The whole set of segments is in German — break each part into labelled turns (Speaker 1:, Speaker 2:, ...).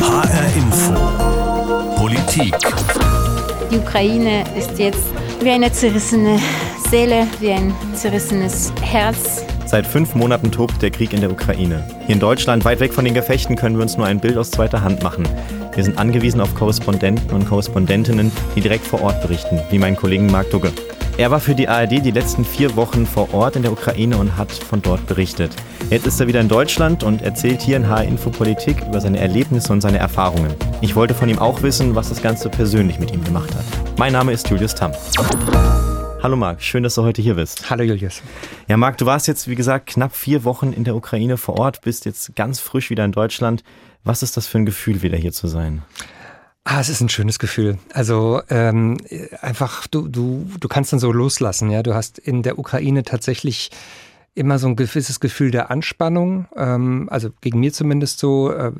Speaker 1: HR Info. Politik.
Speaker 2: Die Ukraine ist jetzt wie eine zerrissene Seele, wie ein zerrissenes Herz.
Speaker 3: Seit fünf Monaten tobt der Krieg in der Ukraine. Hier in Deutschland, weit weg von den Gefechten, können wir uns nur ein Bild aus zweiter Hand machen. Wir sind angewiesen auf Korrespondenten und Korrespondentinnen, die direkt vor Ort berichten, wie mein Kollegen Marc Dugge. Er war für die ARD die letzten vier Wochen vor Ort in der Ukraine und hat von dort berichtet. Jetzt ist er wieder in Deutschland und erzählt hier in HR Info Politik über seine Erlebnisse und seine Erfahrungen. Ich wollte von ihm auch wissen, was das Ganze persönlich mit ihm gemacht hat. Mein Name ist Julius Tamm. Hallo Marc, schön, dass du heute hier bist.
Speaker 4: Hallo Julius.
Speaker 3: Ja, Marc, du warst jetzt, wie gesagt, knapp vier Wochen in der Ukraine vor Ort, bist jetzt ganz frisch wieder in Deutschland. Was ist das für ein Gefühl, wieder hier zu sein?
Speaker 4: Ah, es ist ein schönes Gefühl. Also ähm, einfach, du, du, du kannst dann so loslassen, ja. Du hast in der Ukraine tatsächlich immer so ein gewisses Gefühl der Anspannung. Ähm, also gegen mir zumindest so. Äh,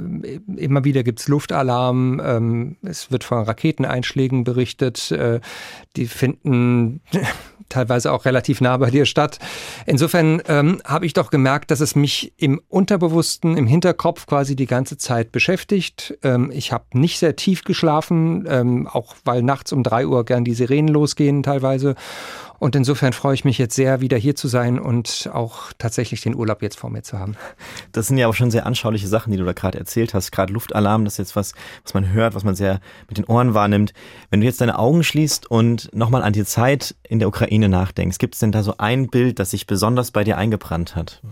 Speaker 4: immer wieder gibt's Luftalarm. Ähm, es wird von Raketeneinschlägen berichtet. Äh, die finden teilweise auch relativ nah bei dir statt. Insofern ähm, habe ich doch gemerkt, dass es mich im Unterbewussten, im Hinterkopf quasi die ganze Zeit beschäftigt. Ähm, ich habe nicht sehr tief geschlafen, ähm, auch weil nachts um drei Uhr gern die Sirenen losgehen teilweise. Und insofern freue ich mich jetzt sehr, wieder hier zu sein und auch tatsächlich den Urlaub jetzt vor mir zu haben.
Speaker 3: Das sind ja auch schon sehr anschauliche Sachen, die du da gerade erzählt hast. Gerade Luftalarm, das ist jetzt was, was man hört, was man sehr mit den Ohren wahrnimmt. Wenn du jetzt deine Augen schließt und nochmal an die Zeit in der Ukraine nachdenkst, gibt es denn da so ein Bild, das sich besonders bei dir eingebrannt hat?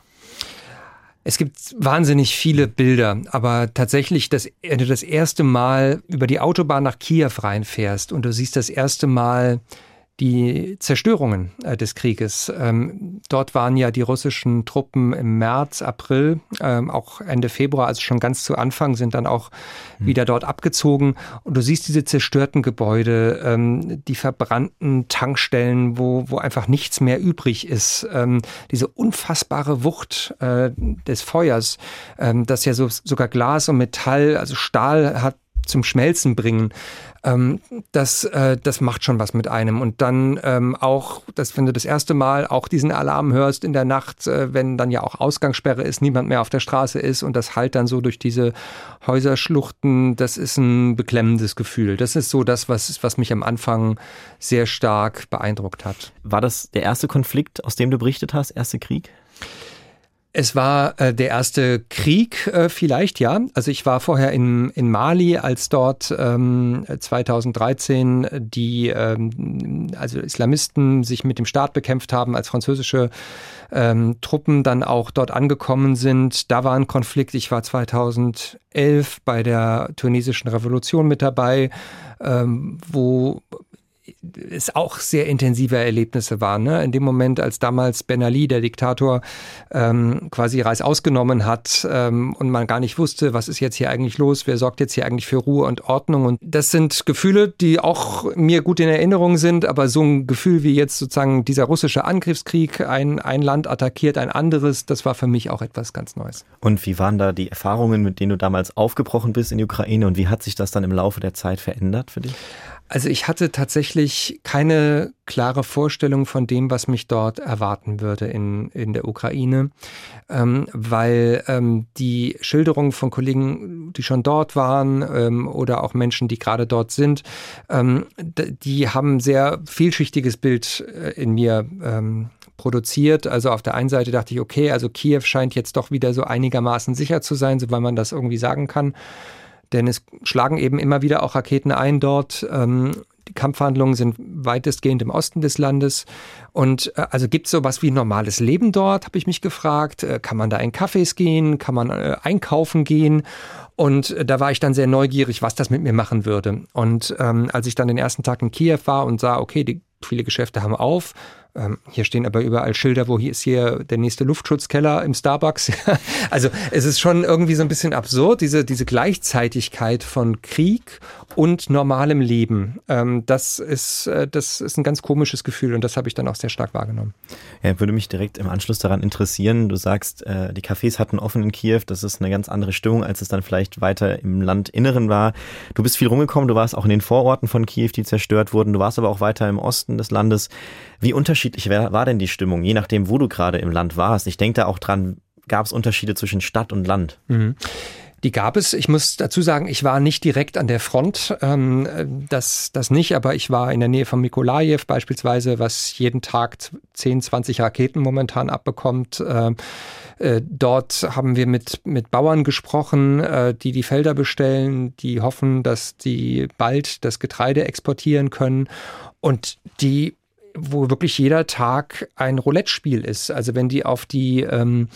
Speaker 4: Es gibt wahnsinnig viele Bilder, aber tatsächlich, das, wenn du das erste Mal über die Autobahn nach Kiew reinfährst und du siehst das erste Mal die Zerstörungen äh, des Krieges. Ähm, dort waren ja die russischen Truppen im März, April, ähm, auch Ende Februar, also schon ganz zu Anfang, sind dann auch mhm. wieder dort abgezogen. Und du siehst diese zerstörten Gebäude, ähm, die verbrannten Tankstellen, wo, wo einfach nichts mehr übrig ist. Diese unfassbare Wucht äh, des Feuers, das ja so, sogar Glas und Metall, also Stahl hat zum Schmelzen bringen, ähm, das, äh, das macht schon was mit einem. Und dann ähm, auch, dass wenn du das erste Mal auch diesen Alarm hörst in der Nacht, äh, wenn dann ja auch Ausgangssperre ist, niemand mehr auf der Straße ist und das halt dann so durch diese Häuserschluchten, das ist ein beklemmendes Gefühl. Das ist so das, was, was mich am Anfang sehr stark beeindruckt hat.
Speaker 3: War das der erste Konflikt, aus dem du berichtet hast, erste Krieg?
Speaker 4: Es war äh, der erste Krieg äh, vielleicht, ja. Also ich war vorher in, in Mali, als dort ähm, 2013 die ähm, also Islamisten sich mit dem Staat bekämpft haben, als französische ähm, Truppen dann auch dort angekommen sind. Da war ein Konflikt. Ich war 2011 bei der tunesischen Revolution mit dabei, ähm, wo es auch sehr intensive Erlebnisse waren. Ne? In dem Moment, als damals Ben Ali, der Diktator, ähm, quasi Reis ausgenommen hat ähm, und man gar nicht wusste, was ist jetzt hier eigentlich los, wer sorgt jetzt hier eigentlich für Ruhe und Ordnung. Und das sind Gefühle, die auch mir gut in Erinnerung sind, aber so ein Gefühl wie jetzt sozusagen dieser russische Angriffskrieg, ein, ein Land attackiert ein anderes, das war für mich auch etwas ganz Neues.
Speaker 3: Und wie waren da die Erfahrungen, mit denen du damals aufgebrochen bist in die Ukraine und wie hat sich das dann im Laufe der Zeit verändert für dich?
Speaker 4: Also ich hatte tatsächlich keine klare Vorstellung von dem, was mich dort erwarten würde in, in der Ukraine, ähm, weil ähm, die Schilderungen von Kollegen, die schon dort waren ähm, oder auch Menschen, die gerade dort sind, ähm, die haben sehr vielschichtiges Bild äh, in mir ähm, produziert. Also auf der einen Seite dachte ich, okay, also Kiew scheint jetzt doch wieder so einigermaßen sicher zu sein, so weil man das irgendwie sagen kann denn es schlagen eben immer wieder auch Raketen ein dort. Ähm, die Kampfhandlungen sind weitestgehend im Osten des Landes. Und äh, also gibt es sowas wie normales Leben dort, habe ich mich gefragt. Äh, kann man da in Cafés gehen? Kann man äh, einkaufen gehen? Und äh, da war ich dann sehr neugierig, was das mit mir machen würde. Und ähm, als ich dann den ersten Tag in Kiew war und sah, okay, die viele Geschäfte haben auf, ähm, hier stehen aber überall Schilder, wo hier ist hier der nächste Luftschutzkeller im Starbucks. also es ist schon irgendwie so ein bisschen absurd, diese, diese Gleichzeitigkeit von Krieg und normalem Leben. Ähm, das, ist, äh, das ist ein ganz komisches Gefühl und das habe ich dann auch sehr stark wahrgenommen.
Speaker 3: Ja, würde mich direkt im Anschluss daran interessieren. Du sagst, äh, die Cafés hatten offen in Kiew. Das ist eine ganz andere Stimmung, als es dann vielleicht weiter im Landinneren war. Du bist viel rumgekommen. Du warst auch in den Vororten von Kiew, die zerstört wurden. Du warst aber auch weiter im Osten des Landes. Wie unterschiedlich war denn die Stimmung, je nachdem, wo du gerade im Land warst? Ich denke da auch dran, gab es Unterschiede zwischen Stadt und Land?
Speaker 4: Mhm. Die gab es. Ich muss dazu sagen, ich war nicht direkt an der Front. Ähm, das, das nicht, aber ich war in der Nähe von Mikolajew beispielsweise, was jeden Tag 10, 20 Raketen momentan abbekommt. Ähm, äh, dort haben wir mit, mit Bauern gesprochen, äh, die die Felder bestellen, die hoffen, dass die bald das Getreide exportieren können und die wo wirklich jeder Tag ein Roulette-Spiel ist. Also wenn die auf die ähm,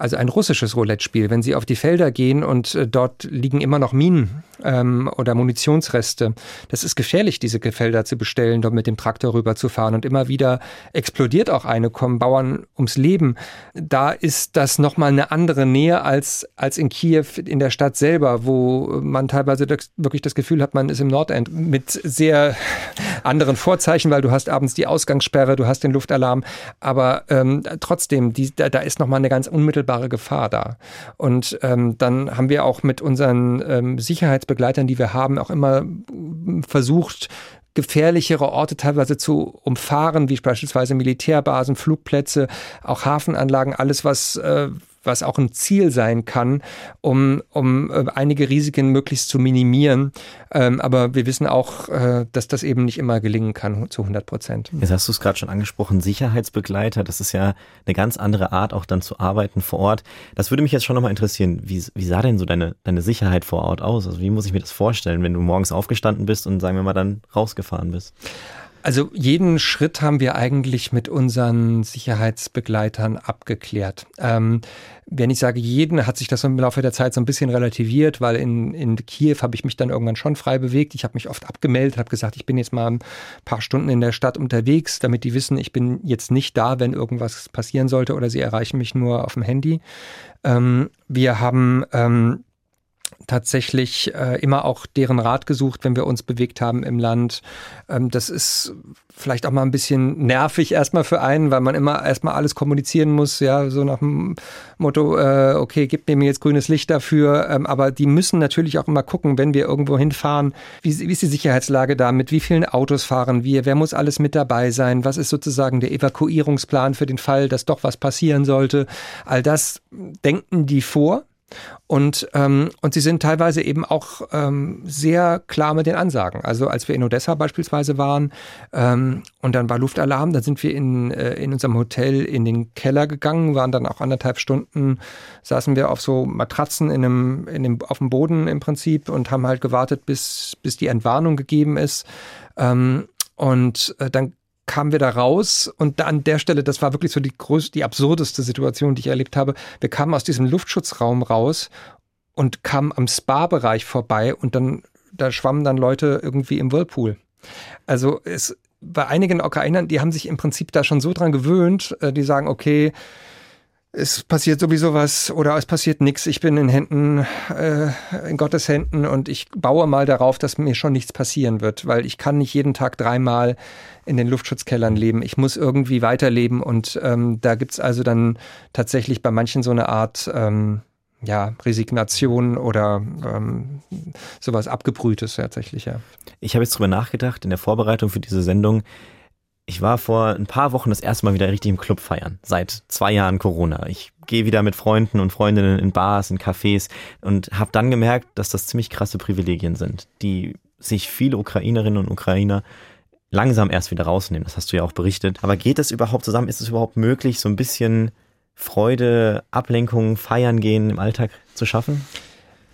Speaker 4: also ein russisches Roulette-Spiel. Wenn Sie auf die Felder gehen und äh, dort liegen immer noch Minen ähm, oder Munitionsreste, das ist gefährlich, diese Felder zu bestellen, dort mit dem Traktor rüberzufahren. Und immer wieder explodiert auch eine, kommen Bauern ums Leben. Da ist das nochmal eine andere Nähe als, als in Kiew in der Stadt selber, wo man teilweise das, wirklich das Gefühl hat, man ist im Nordend mit sehr anderen Vorzeichen, weil du hast abends die Ausgangssperre, du hast den Luftalarm, aber ähm, trotzdem, die, da, da ist nochmal eine ganz unmittelbare unmittelbare Gefahr da. Und ähm, dann haben wir auch mit unseren ähm, Sicherheitsbegleitern, die wir haben, auch immer versucht, gefährlichere Orte teilweise zu umfahren, wie beispielsweise Militärbasen, Flugplätze, auch Hafenanlagen, alles, was, äh, was auch ein Ziel sein kann, um, um äh, einige Risiken möglichst zu minimieren. Ähm, aber wir wissen auch, äh, dass das eben nicht immer gelingen kann zu 100 Prozent.
Speaker 3: Jetzt hast du es gerade schon angesprochen, Sicherheitsbegleiter, das ist ja eine ganz andere Art, auch dann zu arbeiten vor Ort. Das würde mich jetzt schon nochmal interessieren. Wie, wie sah denn so deine, deine Sicherheit vor Ort aus? Also wie muss ich mir das vorstellen, wenn du morgens aufgestanden bist und sagen wir mal dann rausgefahren bist?
Speaker 4: Also jeden Schritt haben wir eigentlich mit unseren Sicherheitsbegleitern abgeklärt. Ähm, wenn ich sage jeden, hat sich das im Laufe der Zeit so ein bisschen relativiert, weil in, in Kiew habe ich mich dann irgendwann schon frei bewegt. Ich habe mich oft abgemeldet, habe gesagt, ich bin jetzt mal ein paar Stunden in der Stadt unterwegs, damit die wissen, ich bin jetzt nicht da, wenn irgendwas passieren sollte oder sie erreichen mich nur auf dem Handy. Ähm, wir haben ähm, tatsächlich äh, immer auch deren Rat gesucht, wenn wir uns bewegt haben im Land. Ähm, das ist vielleicht auch mal ein bisschen nervig erstmal für einen, weil man immer erstmal alles kommunizieren muss, ja, so nach dem Motto, äh, okay, gib mir jetzt grünes Licht dafür. Ähm, aber die müssen natürlich auch immer gucken, wenn wir irgendwo hinfahren, wie, wie ist die Sicherheitslage da, mit wie vielen Autos fahren wir, wer muss alles mit dabei sein, was ist sozusagen der Evakuierungsplan für den Fall, dass doch was passieren sollte. All das denken die vor und, ähm, und sie sind teilweise eben auch ähm, sehr klar mit den Ansagen. Also als wir in Odessa beispielsweise waren ähm, und dann war Luftalarm, dann sind wir in, äh, in unserem Hotel in den Keller gegangen, waren dann auch anderthalb Stunden, saßen wir auf so Matratzen in einem, in dem, auf dem Boden im Prinzip und haben halt gewartet, bis, bis die Entwarnung gegeben ist. Ähm, und äh, dann kamen wir da raus und an der Stelle, das war wirklich so die größte, die absurdeste Situation, die ich erlebt habe. Wir kamen aus diesem Luftschutzraum raus und kamen am Spa-Bereich vorbei und dann, da schwammen dann Leute irgendwie im Whirlpool. Also es, bei einigen Ukrainern, die haben sich im Prinzip da schon so dran gewöhnt, äh, die sagen, okay, es passiert sowieso was oder es passiert nichts. Ich bin in Händen, äh, in Gottes Händen und ich baue mal darauf, dass mir schon nichts passieren wird, weil ich kann nicht jeden Tag dreimal in den Luftschutzkellern leben. Ich muss irgendwie weiterleben und ähm, da gibt's also dann tatsächlich bei manchen so eine Art ähm, ja, Resignation oder ähm, sowas Abgebrühtes tatsächlich, ja.
Speaker 3: Ich habe jetzt drüber nachgedacht in der Vorbereitung für diese Sendung ich war vor ein paar Wochen das erste Mal wieder richtig im Club feiern. Seit zwei Jahren Corona. Ich gehe wieder mit Freunden und Freundinnen in Bars, in Cafés und habe dann gemerkt, dass das ziemlich krasse Privilegien sind, die sich viele Ukrainerinnen und Ukrainer langsam erst wieder rausnehmen. Das hast du ja auch berichtet. Aber geht das überhaupt zusammen? Ist es überhaupt möglich, so ein bisschen Freude, Ablenkung, Feiern gehen im Alltag zu schaffen?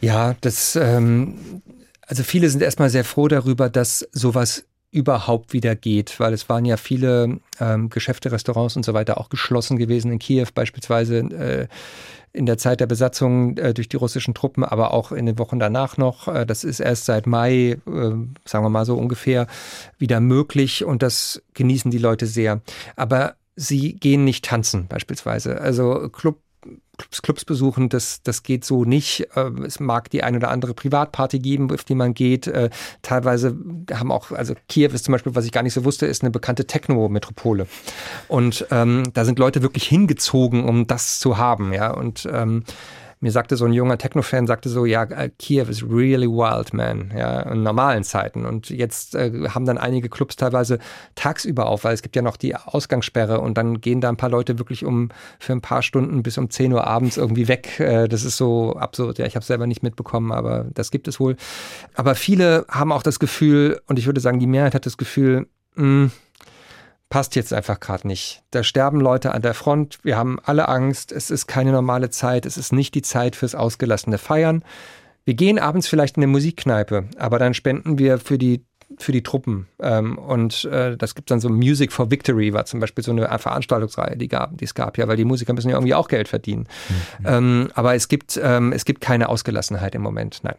Speaker 4: Ja, das, ähm, also viele sind erstmal sehr froh darüber, dass sowas überhaupt wieder geht, weil es waren ja viele ähm, Geschäfte, Restaurants und so weiter auch geschlossen gewesen in Kiew beispielsweise äh, in der Zeit der Besatzung äh, durch die russischen Truppen, aber auch in den Wochen danach noch. Äh, das ist erst seit Mai, äh, sagen wir mal so ungefähr, wieder möglich und das genießen die Leute sehr. Aber sie gehen nicht tanzen beispielsweise. Also Club Clubs, Clubs besuchen, das, das geht so nicht. Ähm, es mag die ein oder andere Privatparty geben, auf die man geht. Äh, teilweise haben auch, also Kiew ist zum Beispiel, was ich gar nicht so wusste, ist eine bekannte Techno-Metropole. Und ähm, da sind Leute wirklich hingezogen, um das zu haben, ja. Und ähm, mir sagte so ein junger Techno-Fan, sagte so, ja, äh, Kiew is really wild, man, ja, in normalen Zeiten. Und jetzt äh, haben dann einige Clubs teilweise tagsüber auf, weil es gibt ja noch die Ausgangssperre und dann gehen da ein paar Leute wirklich um für ein paar Stunden bis um 10 Uhr abends irgendwie weg. Äh, das ist so absurd. Ja, ich habe es selber nicht mitbekommen, aber das gibt es wohl. Aber viele haben auch das Gefühl, und ich würde sagen, die Mehrheit hat das Gefühl, mh, hm, passt jetzt einfach gerade nicht. Da sterben Leute an der Front, wir haben alle Angst, es ist keine normale Zeit, es ist nicht die Zeit fürs ausgelassene Feiern. Wir gehen abends vielleicht in eine Musikkneipe, aber dann spenden wir für die für die Truppen. Ähm, und äh, das gibt dann so Music for Victory, war zum Beispiel so eine Veranstaltungsreihe, die, gab, die es gab, ja, weil die Musiker müssen ja irgendwie auch Geld verdienen. Mhm. Ähm, aber es gibt, ähm, es gibt keine Ausgelassenheit im Moment, nein.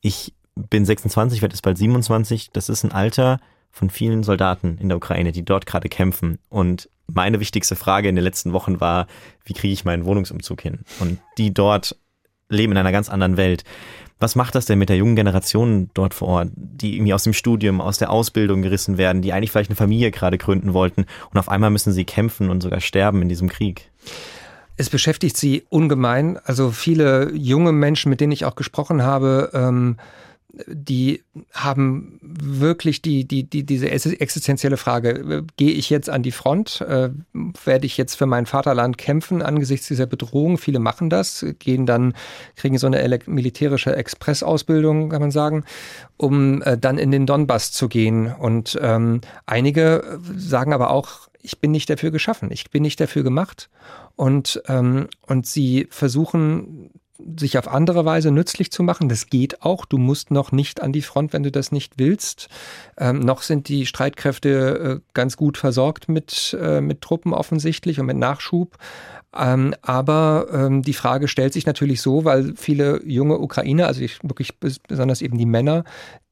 Speaker 3: Ich bin 26, werde jetzt bald 27. Das ist ein Alter, von vielen Soldaten in der Ukraine, die dort gerade kämpfen. Und meine wichtigste Frage in den letzten Wochen war, wie kriege ich meinen Wohnungsumzug hin? Und die dort leben in einer ganz anderen Welt. Was macht das denn mit der jungen Generation dort vor Ort, die irgendwie aus dem Studium, aus der Ausbildung gerissen werden, die eigentlich vielleicht eine Familie gerade gründen wollten und auf einmal müssen sie kämpfen und sogar sterben in diesem Krieg?
Speaker 4: Es beschäftigt sie ungemein. Also viele junge Menschen, mit denen ich auch gesprochen habe, ähm, die haben wirklich die, die, die, diese existenzielle Frage, gehe ich jetzt an die Front, äh, werde ich jetzt für mein Vaterland kämpfen angesichts dieser Bedrohung? Viele machen das, gehen dann, kriegen so eine militärische Expressausbildung, kann man sagen, um äh, dann in den Donbass zu gehen. Und ähm, einige sagen aber auch, ich bin nicht dafür geschaffen, ich bin nicht dafür gemacht. Und, ähm, und sie versuchen sich auf andere Weise nützlich zu machen. Das geht auch. Du musst noch nicht an die Front, wenn du das nicht willst. Ähm, noch sind die Streitkräfte äh, ganz gut versorgt mit, äh, mit Truppen offensichtlich und mit Nachschub. Ähm, aber ähm, die Frage stellt sich natürlich so, weil viele junge Ukrainer, also ich, wirklich besonders eben die Männer,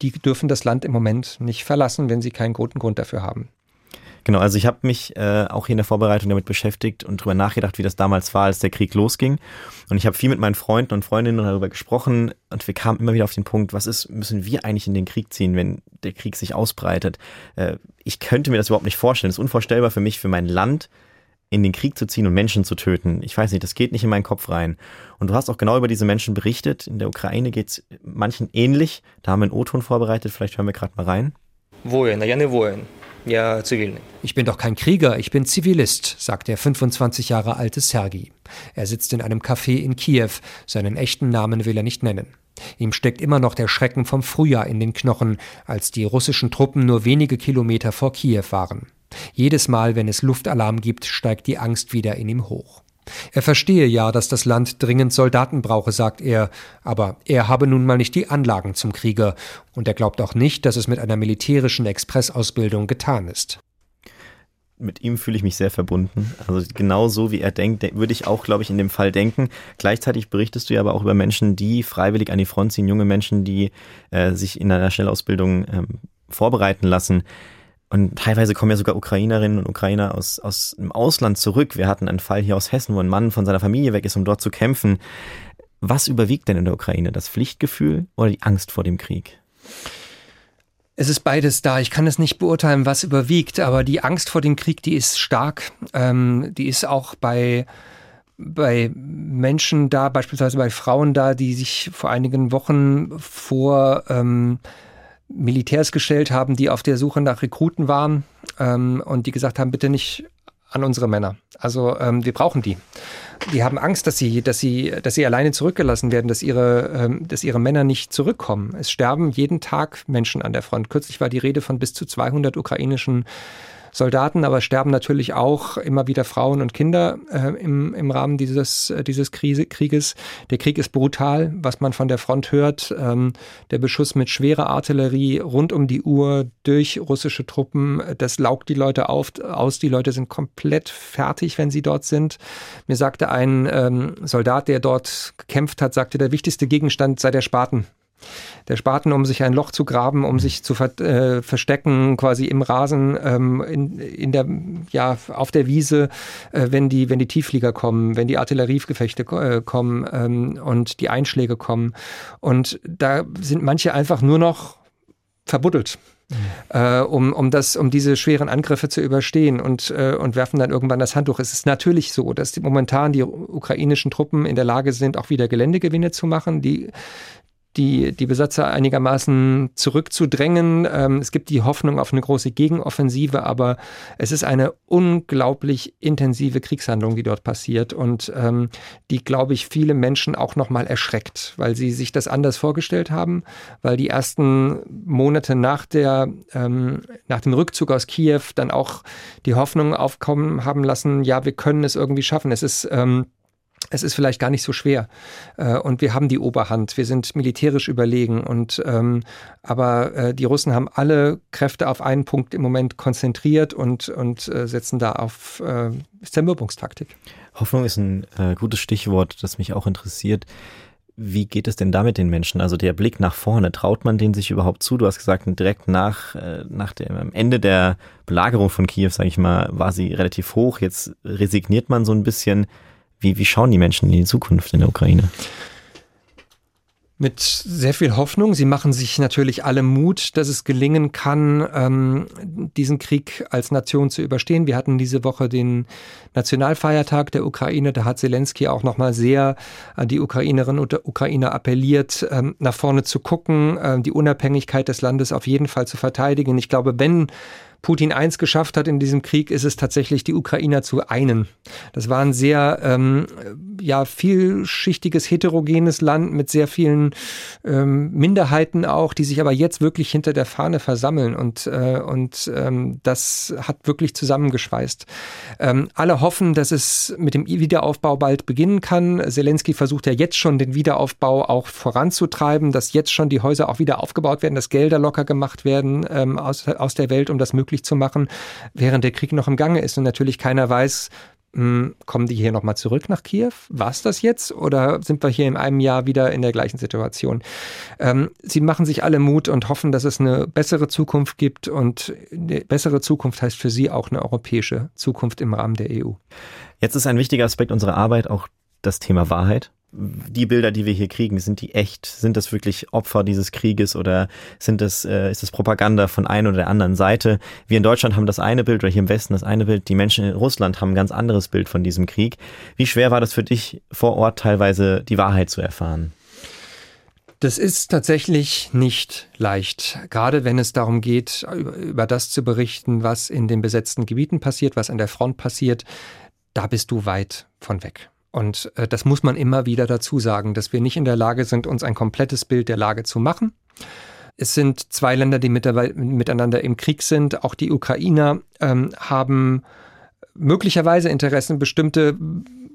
Speaker 4: die dürfen das Land im Moment nicht verlassen, wenn sie keinen guten Grund dafür haben.
Speaker 3: Genau, also ich habe mich äh, auch hier in der Vorbereitung damit beschäftigt und darüber nachgedacht, wie das damals war, als der Krieg losging. Und ich habe viel mit meinen Freunden und Freundinnen darüber gesprochen und wir kamen immer wieder auf den Punkt, was ist, müssen wir eigentlich in den Krieg ziehen, wenn der Krieg sich ausbreitet? Äh, ich könnte mir das überhaupt nicht vorstellen. Es ist unvorstellbar für mich, für mein Land in den Krieg zu ziehen und Menschen zu töten. Ich weiß nicht, das geht nicht in meinen Kopf rein. Und du hast auch genau über diese Menschen berichtet. In der Ukraine geht es manchen ähnlich. Da haben wir einen O-Ton vorbereitet, vielleicht hören wir gerade mal rein.
Speaker 4: Wohin, ja, ne, wohin. Ja, zivilny. Ich bin doch kein Krieger, ich bin Zivilist, sagt der 25 Jahre alte Sergi. Er sitzt in einem Café in Kiew. Seinen echten Namen will er nicht nennen. Ihm steckt immer noch der Schrecken vom Frühjahr in den Knochen, als die russischen Truppen nur wenige Kilometer vor Kiew waren. Jedes Mal, wenn es Luftalarm gibt, steigt die Angst wieder in ihm hoch. Er verstehe ja, dass das Land dringend Soldaten brauche, sagt er, aber er habe nun mal nicht die Anlagen zum Krieger, und er glaubt auch nicht, dass es mit einer militärischen Expressausbildung getan ist.
Speaker 3: Mit ihm fühle ich mich sehr verbunden. Also genau so, wie er denkt, würde ich auch, glaube ich, in dem Fall denken. Gleichzeitig berichtest du ja aber auch über Menschen, die freiwillig an die Front ziehen, junge Menschen, die äh, sich in einer Schnellausbildung ähm, vorbereiten lassen. Und teilweise kommen ja sogar Ukrainerinnen und Ukrainer aus, aus dem Ausland zurück. Wir hatten einen Fall hier aus Hessen, wo ein Mann von seiner Familie weg ist, um dort zu kämpfen. Was überwiegt denn in der Ukraine? Das Pflichtgefühl oder die Angst vor dem Krieg?
Speaker 4: Es ist beides da. Ich kann es nicht beurteilen, was überwiegt, aber die Angst vor dem Krieg, die ist stark. Ähm, die ist auch bei, bei Menschen da, beispielsweise bei Frauen da, die sich vor einigen Wochen vor ähm, Militärs gestellt haben, die auf der Suche nach Rekruten waren ähm, und die gesagt haben, bitte nicht an unsere Männer. Also ähm, wir brauchen die. Die haben Angst, dass sie, dass sie, dass sie alleine zurückgelassen werden, dass ihre, ähm, dass ihre Männer nicht zurückkommen. Es sterben jeden Tag Menschen an der Front. Kürzlich war die Rede von bis zu 200 ukrainischen Soldaten, aber sterben natürlich auch immer wieder Frauen und Kinder äh, im, im Rahmen dieses, äh, dieses Krise, Krieges. Der Krieg ist brutal, was man von der Front hört. Ähm, der Beschuss mit schwerer Artillerie rund um die Uhr durch russische Truppen, das laugt die Leute auf, aus. Die Leute sind komplett fertig, wenn sie dort sind. Mir sagte ein ähm, Soldat, der dort gekämpft hat, sagte, der wichtigste Gegenstand sei der Spaten der Spaten, um sich ein Loch zu graben, um sich zu ver äh, verstecken, quasi im Rasen, ähm, in, in der, ja, auf der Wiese, äh, wenn die, wenn die Tiefflieger kommen, wenn die Artilleriegefechte äh, kommen ähm, und die Einschläge kommen. Und da sind manche einfach nur noch verbuddelt. äh, um, um, das, um diese schweren Angriffe zu überstehen und, äh, und werfen dann irgendwann das Handtuch. Es ist natürlich so, dass die, momentan die ukrainischen Truppen in der Lage sind, auch wieder Geländegewinne zu machen. Die die, die Besatzer einigermaßen zurückzudrängen. Ähm, es gibt die Hoffnung auf eine große Gegenoffensive, aber es ist eine unglaublich intensive Kriegshandlung, die dort passiert und ähm, die, glaube ich, viele Menschen auch nochmal erschreckt, weil sie sich das anders vorgestellt haben, weil die ersten Monate nach der, ähm, nach dem Rückzug aus Kiew dann auch die Hoffnung aufkommen haben lassen, ja, wir können es irgendwie schaffen. Es ist, ähm, es ist vielleicht gar nicht so schwer. Äh, und wir haben die Oberhand. Wir sind militärisch überlegen. Und ähm, aber äh, die Russen haben alle Kräfte auf einen Punkt im Moment konzentriert und, und äh, setzen da auf äh, Zermürbungstaktik.
Speaker 3: Hoffnung ist ein äh, gutes Stichwort, das mich auch interessiert. Wie geht es denn da mit den Menschen? Also der Blick nach vorne, traut man den sich überhaupt zu? Du hast gesagt, direkt nach, äh, nach dem Ende der Belagerung von Kiew, sage ich mal, war sie relativ hoch. Jetzt resigniert man so ein bisschen. Wie, wie schauen die Menschen in die Zukunft in der Ukraine?
Speaker 4: Mit sehr viel Hoffnung. Sie machen sich natürlich alle Mut, dass es gelingen kann, ähm, diesen Krieg als Nation zu überstehen. Wir hatten diese Woche den Nationalfeiertag der Ukraine. Da hat Zelensky auch nochmal sehr an die Ukrainerinnen und Ukrainer appelliert, ähm, nach vorne zu gucken, äh, die Unabhängigkeit des Landes auf jeden Fall zu verteidigen. Ich glaube, wenn Putin eins geschafft hat in diesem Krieg, ist es tatsächlich, die Ukrainer zu einen. Das war ein sehr ähm, ja, vielschichtiges, heterogenes Land mit sehr vielen ähm, Minderheiten auch, die sich aber jetzt wirklich hinter der Fahne versammeln und, äh, und ähm, das hat wirklich zusammengeschweißt. Ähm, alle hoffen, dass es mit dem Wiederaufbau bald beginnen kann. Zelensky versucht ja jetzt schon den Wiederaufbau auch voranzutreiben, dass jetzt schon die Häuser auch wieder aufgebaut werden, dass Gelder locker gemacht werden ähm, aus, aus der Welt, um das möglich möglich zu machen, während der Krieg noch im Gange ist und natürlich keiner weiß, hm, kommen die hier nochmal zurück nach Kiew? War es das jetzt? Oder sind wir hier in einem Jahr wieder in der gleichen Situation? Ähm, sie machen sich alle Mut und hoffen, dass es eine bessere Zukunft gibt. Und eine bessere Zukunft heißt für sie auch eine europäische Zukunft im Rahmen der EU.
Speaker 3: Jetzt ist ein wichtiger Aspekt unserer Arbeit auch das Thema Wahrheit die Bilder, die wir hier kriegen, sind die echt? Sind das wirklich Opfer dieses Krieges oder sind das, äh, ist das Propaganda von einer oder der anderen Seite? Wir in Deutschland haben das eine Bild oder hier im Westen das eine Bild. Die Menschen in Russland haben ein ganz anderes Bild von diesem Krieg. Wie schwer war das für dich vor Ort teilweise die Wahrheit zu erfahren?
Speaker 4: Das ist tatsächlich nicht leicht, gerade wenn es darum geht, über das zu berichten, was in den besetzten Gebieten passiert, was an der Front passiert. Da bist du weit von weg. Und äh, das muss man immer wieder dazu sagen, dass wir nicht in der Lage sind, uns ein komplettes Bild der Lage zu machen. Es sind zwei Länder, die miteinander im Krieg sind. Auch die Ukrainer ähm, haben möglicherweise Interessen, bestimmte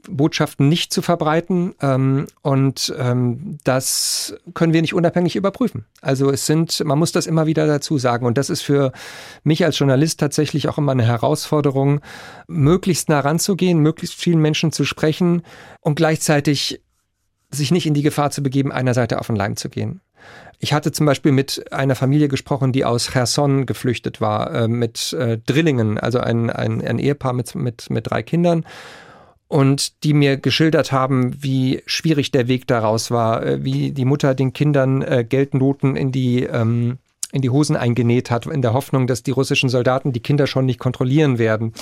Speaker 4: Botschaften nicht zu verbreiten. Ähm, und ähm, das können wir nicht unabhängig überprüfen. Also es sind, man muss das immer wieder dazu sagen. Und das ist für mich als Journalist tatsächlich auch immer eine Herausforderung, möglichst nah ranzugehen, möglichst vielen Menschen zu sprechen und gleichzeitig sich nicht in die Gefahr zu begeben, einer Seite auf den Leim zu gehen. Ich hatte zum Beispiel mit einer Familie gesprochen, die aus Cherson geflüchtet war, äh, mit äh, Drillingen, also ein, ein, ein Ehepaar mit, mit, mit drei Kindern und die mir geschildert haben, wie schwierig der Weg daraus war, äh, wie die Mutter den Kindern äh, Geldnoten in die ähm, in die Hosen eingenäht hat, in der Hoffnung, dass die russischen Soldaten die Kinder schon nicht kontrollieren werden.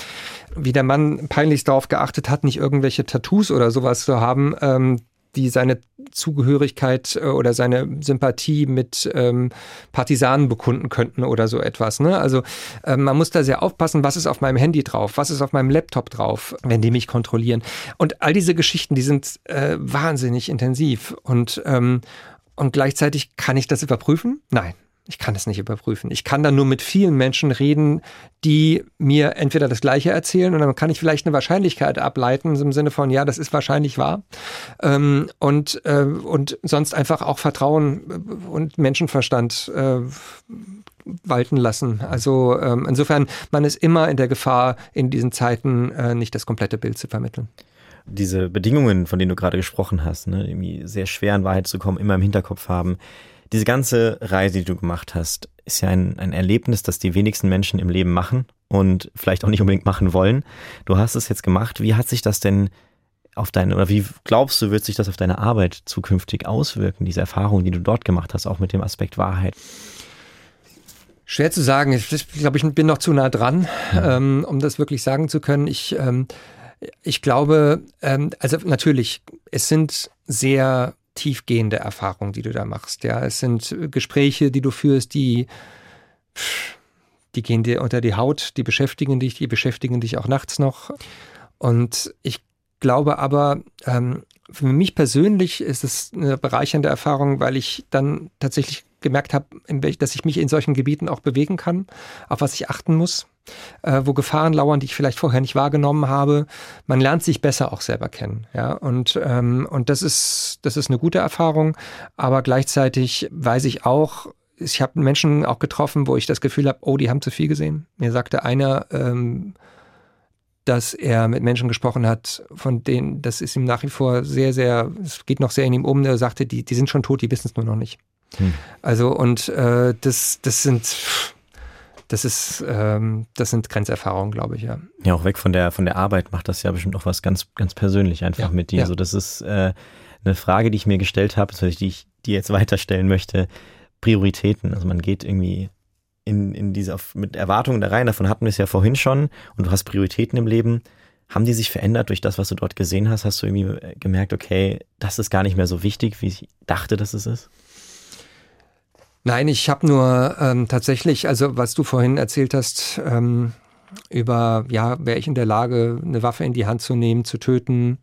Speaker 4: Wie der Mann peinlichst darauf geachtet hat, nicht irgendwelche Tattoos oder sowas zu haben, ähm, die seine Zugehörigkeit äh, oder seine Sympathie mit ähm, Partisanen bekunden könnten oder so etwas. Ne? Also äh, man muss da sehr aufpassen, was ist auf meinem Handy drauf, was ist auf meinem Laptop drauf, wenn die mich kontrollieren. Und all diese Geschichten, die sind äh, wahnsinnig intensiv und ähm, und gleichzeitig kann ich das überprüfen? Nein. Ich kann das nicht überprüfen. Ich kann dann nur mit vielen Menschen reden, die mir entweder das Gleiche erzählen und dann kann ich vielleicht eine Wahrscheinlichkeit ableiten im Sinne von, ja, das ist wahrscheinlich wahr. Ähm, und, äh, und sonst einfach auch Vertrauen und Menschenverstand äh, walten lassen. Also ähm, insofern, man ist immer in der Gefahr, in diesen Zeiten äh, nicht das komplette Bild zu vermitteln
Speaker 3: diese Bedingungen, von denen du gerade gesprochen hast, ne, irgendwie sehr schwer in Wahrheit zu kommen, immer im Hinterkopf haben. Diese ganze Reise, die du gemacht hast, ist ja ein, ein Erlebnis, das die wenigsten Menschen im Leben machen und vielleicht auch nicht unbedingt machen wollen. Du hast es jetzt gemacht. Wie hat sich das denn auf deine, oder wie glaubst du, wird sich das auf deine Arbeit zukünftig auswirken, diese Erfahrung, die du dort gemacht hast, auch mit dem Aspekt Wahrheit?
Speaker 4: Schwer zu sagen. Ich glaube, ich bin noch zu nah dran, ja. ähm, um das wirklich sagen zu können. Ich, ähm, ich glaube, ähm, also natürlich, es sind sehr tiefgehende Erfahrungen, die du da machst. Ja, es sind Gespräche, die du führst, die, die gehen dir unter die Haut, die beschäftigen dich, die beschäftigen dich auch nachts noch. Und ich glaube aber, ähm, für mich persönlich ist es eine bereichernde Erfahrung, weil ich dann tatsächlich gemerkt habe, dass ich mich in solchen Gebieten auch bewegen kann, auf was ich achten muss, äh, wo Gefahren lauern, die ich vielleicht vorher nicht wahrgenommen habe. Man lernt sich besser auch selber kennen, ja und ähm, und das ist das ist eine gute Erfahrung, aber gleichzeitig weiß ich auch, ich habe Menschen auch getroffen, wo ich das Gefühl habe, oh, die haben zu viel gesehen. Mir sagte einer, ähm, dass er mit Menschen gesprochen hat, von denen, das ist ihm nach wie vor sehr, sehr, es geht noch sehr in ihm um, er sagte, die, die sind schon tot, die wissen es nur noch nicht. Hm. Also und äh, das, das sind das ist, ähm, das sind Grenzerfahrungen, glaube ich, ja.
Speaker 3: Ja, auch weg von der von der Arbeit macht das ja bestimmt auch was ganz, ganz persönlich einfach ja, mit dir. Ja. So, das ist äh, eine Frage, die ich mir gestellt habe, die ich dir jetzt weiterstellen möchte. Prioritäten. Also man geht irgendwie in, in diese, mit Erwartungen da rein, davon hatten wir es ja vorhin schon, und du hast Prioritäten im Leben. Haben die sich verändert durch das, was du dort gesehen hast? Hast du irgendwie gemerkt, okay, das ist gar nicht mehr so wichtig, wie ich dachte, dass es ist?
Speaker 4: Nein, ich habe nur ähm, tatsächlich, also was du vorhin erzählt hast, ähm, über, ja, wäre ich in der Lage, eine Waffe in die Hand zu nehmen, zu töten,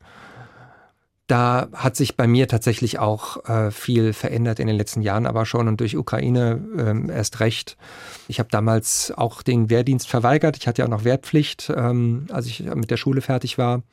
Speaker 4: da hat sich bei mir tatsächlich auch äh, viel verändert in den letzten Jahren, aber schon und durch Ukraine ähm, erst recht. Ich habe damals auch den Wehrdienst verweigert. Ich hatte ja auch noch Wehrpflicht, ähm, als ich mit der Schule fertig war.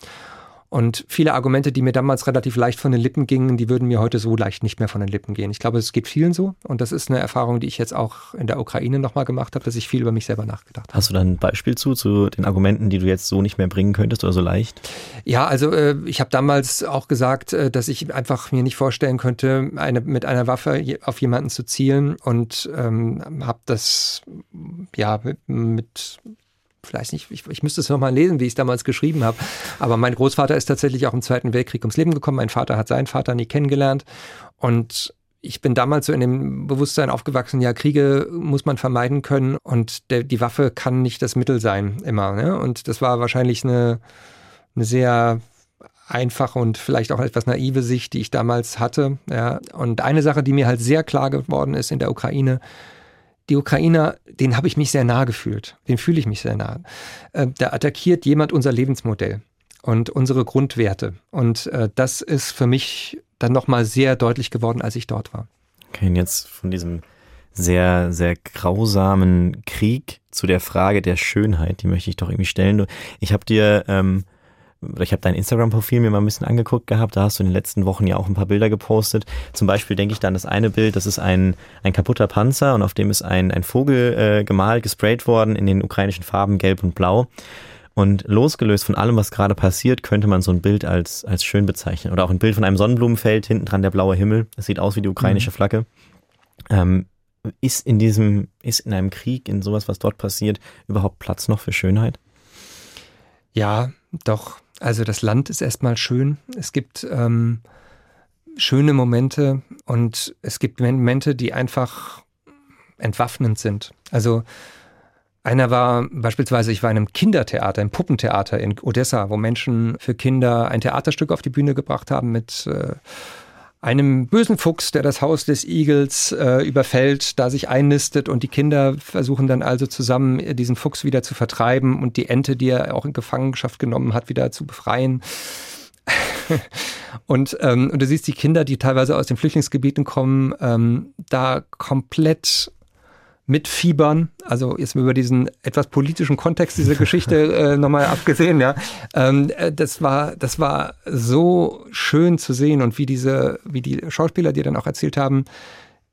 Speaker 4: Und viele Argumente, die mir damals relativ leicht von den Lippen gingen, die würden mir heute so leicht nicht mehr von den Lippen gehen. Ich glaube, es geht vielen so. Und das ist eine Erfahrung, die ich jetzt auch in der Ukraine nochmal gemacht habe, dass ich viel über mich selber nachgedacht habe.
Speaker 3: Hast du da ein Beispiel zu, zu den Argumenten, die du jetzt so nicht mehr bringen könntest oder so leicht?
Speaker 4: Ja, also äh, ich habe damals auch gesagt, äh, dass ich einfach mir nicht vorstellen könnte, eine, mit einer Waffe auf jemanden zu zielen und ähm, habe das ja mit, mit vielleicht nicht, ich, ich müsste es nochmal lesen, wie ich es damals geschrieben habe. Aber mein Großvater ist tatsächlich auch im Zweiten Weltkrieg ums Leben gekommen. Mein Vater hat seinen Vater nie kennengelernt. Und ich bin damals so in dem Bewusstsein aufgewachsen, ja, Kriege muss man vermeiden können und der, die Waffe kann nicht das Mittel sein, immer. Ne? Und das war wahrscheinlich eine, eine sehr einfache und vielleicht auch etwas naive Sicht, die ich damals hatte. Ja. Und eine Sache, die mir halt sehr klar geworden ist in der Ukraine, die Ukrainer, den habe ich mich sehr nah gefühlt. Den fühle ich mich sehr nah. Äh, da attackiert jemand unser Lebensmodell und unsere Grundwerte. Und äh, das ist für mich dann nochmal sehr deutlich geworden, als ich dort war.
Speaker 3: Okay, und jetzt von diesem sehr, sehr grausamen Krieg zu der Frage der Schönheit, die möchte ich doch irgendwie stellen. Ich habe dir ähm, ich habe dein Instagram-Profil mir mal ein bisschen angeguckt gehabt, da hast du in den letzten Wochen ja auch ein paar Bilder gepostet. Zum Beispiel denke ich dann das eine Bild, das ist ein, ein kaputter Panzer und auf dem ist ein, ein Vogel äh, gemalt, gesprayt worden in den ukrainischen Farben Gelb und Blau. Und losgelöst von allem, was gerade passiert, könnte man so ein Bild als, als schön bezeichnen. Oder auch ein Bild von einem Sonnenblumenfeld, hinten dran der blaue Himmel. Das sieht aus wie die ukrainische mhm. Flagge. Ähm, ist in diesem, ist in einem Krieg, in sowas, was dort passiert, überhaupt Platz noch für Schönheit?
Speaker 4: Ja, doch. Also das Land ist erstmal schön. Es gibt ähm, schöne Momente und es gibt Momente, die einfach entwaffnend sind. Also einer war beispielsweise, ich war in einem Kindertheater, im Puppentheater in Odessa, wo Menschen für Kinder ein Theaterstück auf die Bühne gebracht haben mit äh, einem bösen Fuchs, der das Haus des Igels äh, überfällt, da sich einnistet und die Kinder versuchen dann also zusammen äh, diesen Fuchs wieder zu vertreiben und die Ente, die er auch in Gefangenschaft genommen hat, wieder zu befreien. und, ähm, und du siehst die Kinder, die teilweise aus den Flüchtlingsgebieten kommen, ähm, da komplett mitfiebern. Also jetzt über diesen etwas politischen Kontext dieser Geschichte äh, nochmal abgesehen, ja. Ähm, äh, das war, das war so schön zu sehen und wie diese, wie die Schauspieler dir dann auch erzählt haben,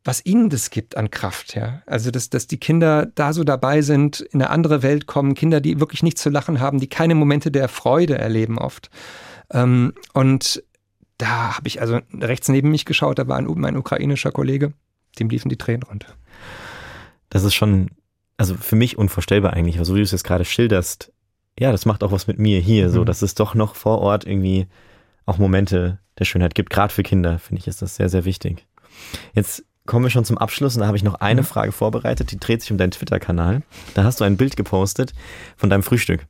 Speaker 4: was ihnen das gibt an Kraft, ja. Also, dass, dass die Kinder da so dabei sind, in eine andere Welt kommen, Kinder, die wirklich nichts zu lachen haben, die keine Momente der Freude erleben oft. Ähm, und da habe ich also rechts neben mich geschaut, da war ein, mein ukrainischer Kollege, dem liefen die Tränen runter
Speaker 3: das ist schon, also für mich unvorstellbar eigentlich, so wie du es jetzt gerade schilderst, ja, das macht auch was mit mir hier, mhm. so, dass es doch noch vor Ort irgendwie auch Momente der Schönheit gibt, gerade für Kinder, finde ich, ist das sehr, sehr wichtig. Jetzt kommen wir schon zum Abschluss und da habe ich noch eine mhm. Frage vorbereitet, die dreht sich um deinen Twitter-Kanal. Da hast du ein Bild gepostet von deinem Frühstück.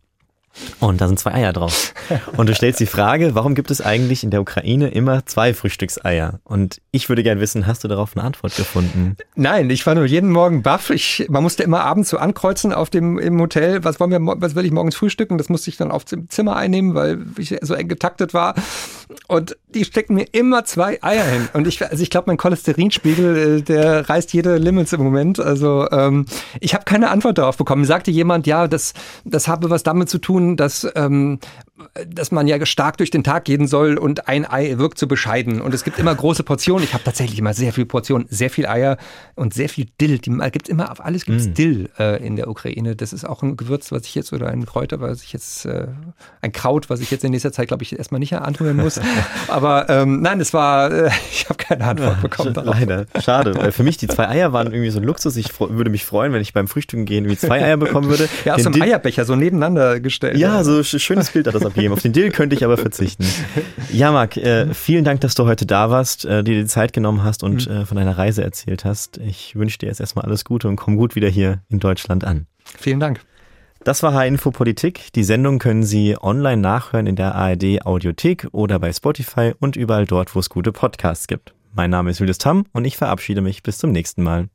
Speaker 3: Und da sind zwei Eier drauf. Und du stellst die Frage, warum gibt es eigentlich in der Ukraine immer zwei Frühstückseier? Und ich würde gerne wissen, hast du darauf eine Antwort gefunden?
Speaker 4: Nein, ich war nur jeden Morgen baff. Ich, man musste immer abends so ankreuzen auf dem im Hotel, was wollen wir, was will ich morgens frühstücken? Das musste ich dann auf dem Zimmer einnehmen, weil ich so eng getaktet war. Und die stecken mir immer zwei Eier hin. Und ich, also ich glaube, mein Cholesterinspiegel, äh, der reißt jede Limits im Moment. Also ähm, ich habe keine Antwort darauf bekommen. Sagte jemand, ja, das, das habe was damit zu tun, dass ähm, dass man ja stark durch den Tag gehen soll und ein Ei wirkt zu bescheiden. Und es gibt immer große Portionen. Ich habe tatsächlich immer sehr viel Portionen, sehr viel Eier und sehr viel Dill. Die gibt immer auf alles gibt's mm. Dill äh, in der Ukraine. Das ist auch ein Gewürz, was ich jetzt oder ein Kräuter, was ich jetzt äh, ein Kraut, was ich jetzt in nächster Zeit, glaube ich, erstmal nicht antun muss. Aber ähm, nein, es war, äh, ich habe keine Antwort bekommen.
Speaker 3: Darauf. Leider, schade. Weil für mich die zwei Eier waren irgendwie so ein Luxus. Ich würde mich freuen, wenn ich beim Frühstücken gehen wie zwei Eier bekommen würde.
Speaker 4: Ja, aus einem Eierbecher so nebeneinander gestellt.
Speaker 3: Ja, so schönes Bild hat das abgegeben. Auf den Dill könnte ich aber verzichten. Ja, Marc, äh, vielen Dank, dass du heute da warst, äh, dir die Zeit genommen hast und mhm. äh, von deiner Reise erzählt hast. Ich wünsche dir jetzt erstmal alles Gute und komm gut wieder hier in Deutschland an.
Speaker 4: Vielen Dank.
Speaker 3: Das war H-Info Politik. Die Sendung können Sie online nachhören in der ARD Audiothek oder bei Spotify und überall dort, wo es gute Podcasts gibt. Mein Name ist Julius Tamm und ich verabschiede mich bis zum nächsten Mal.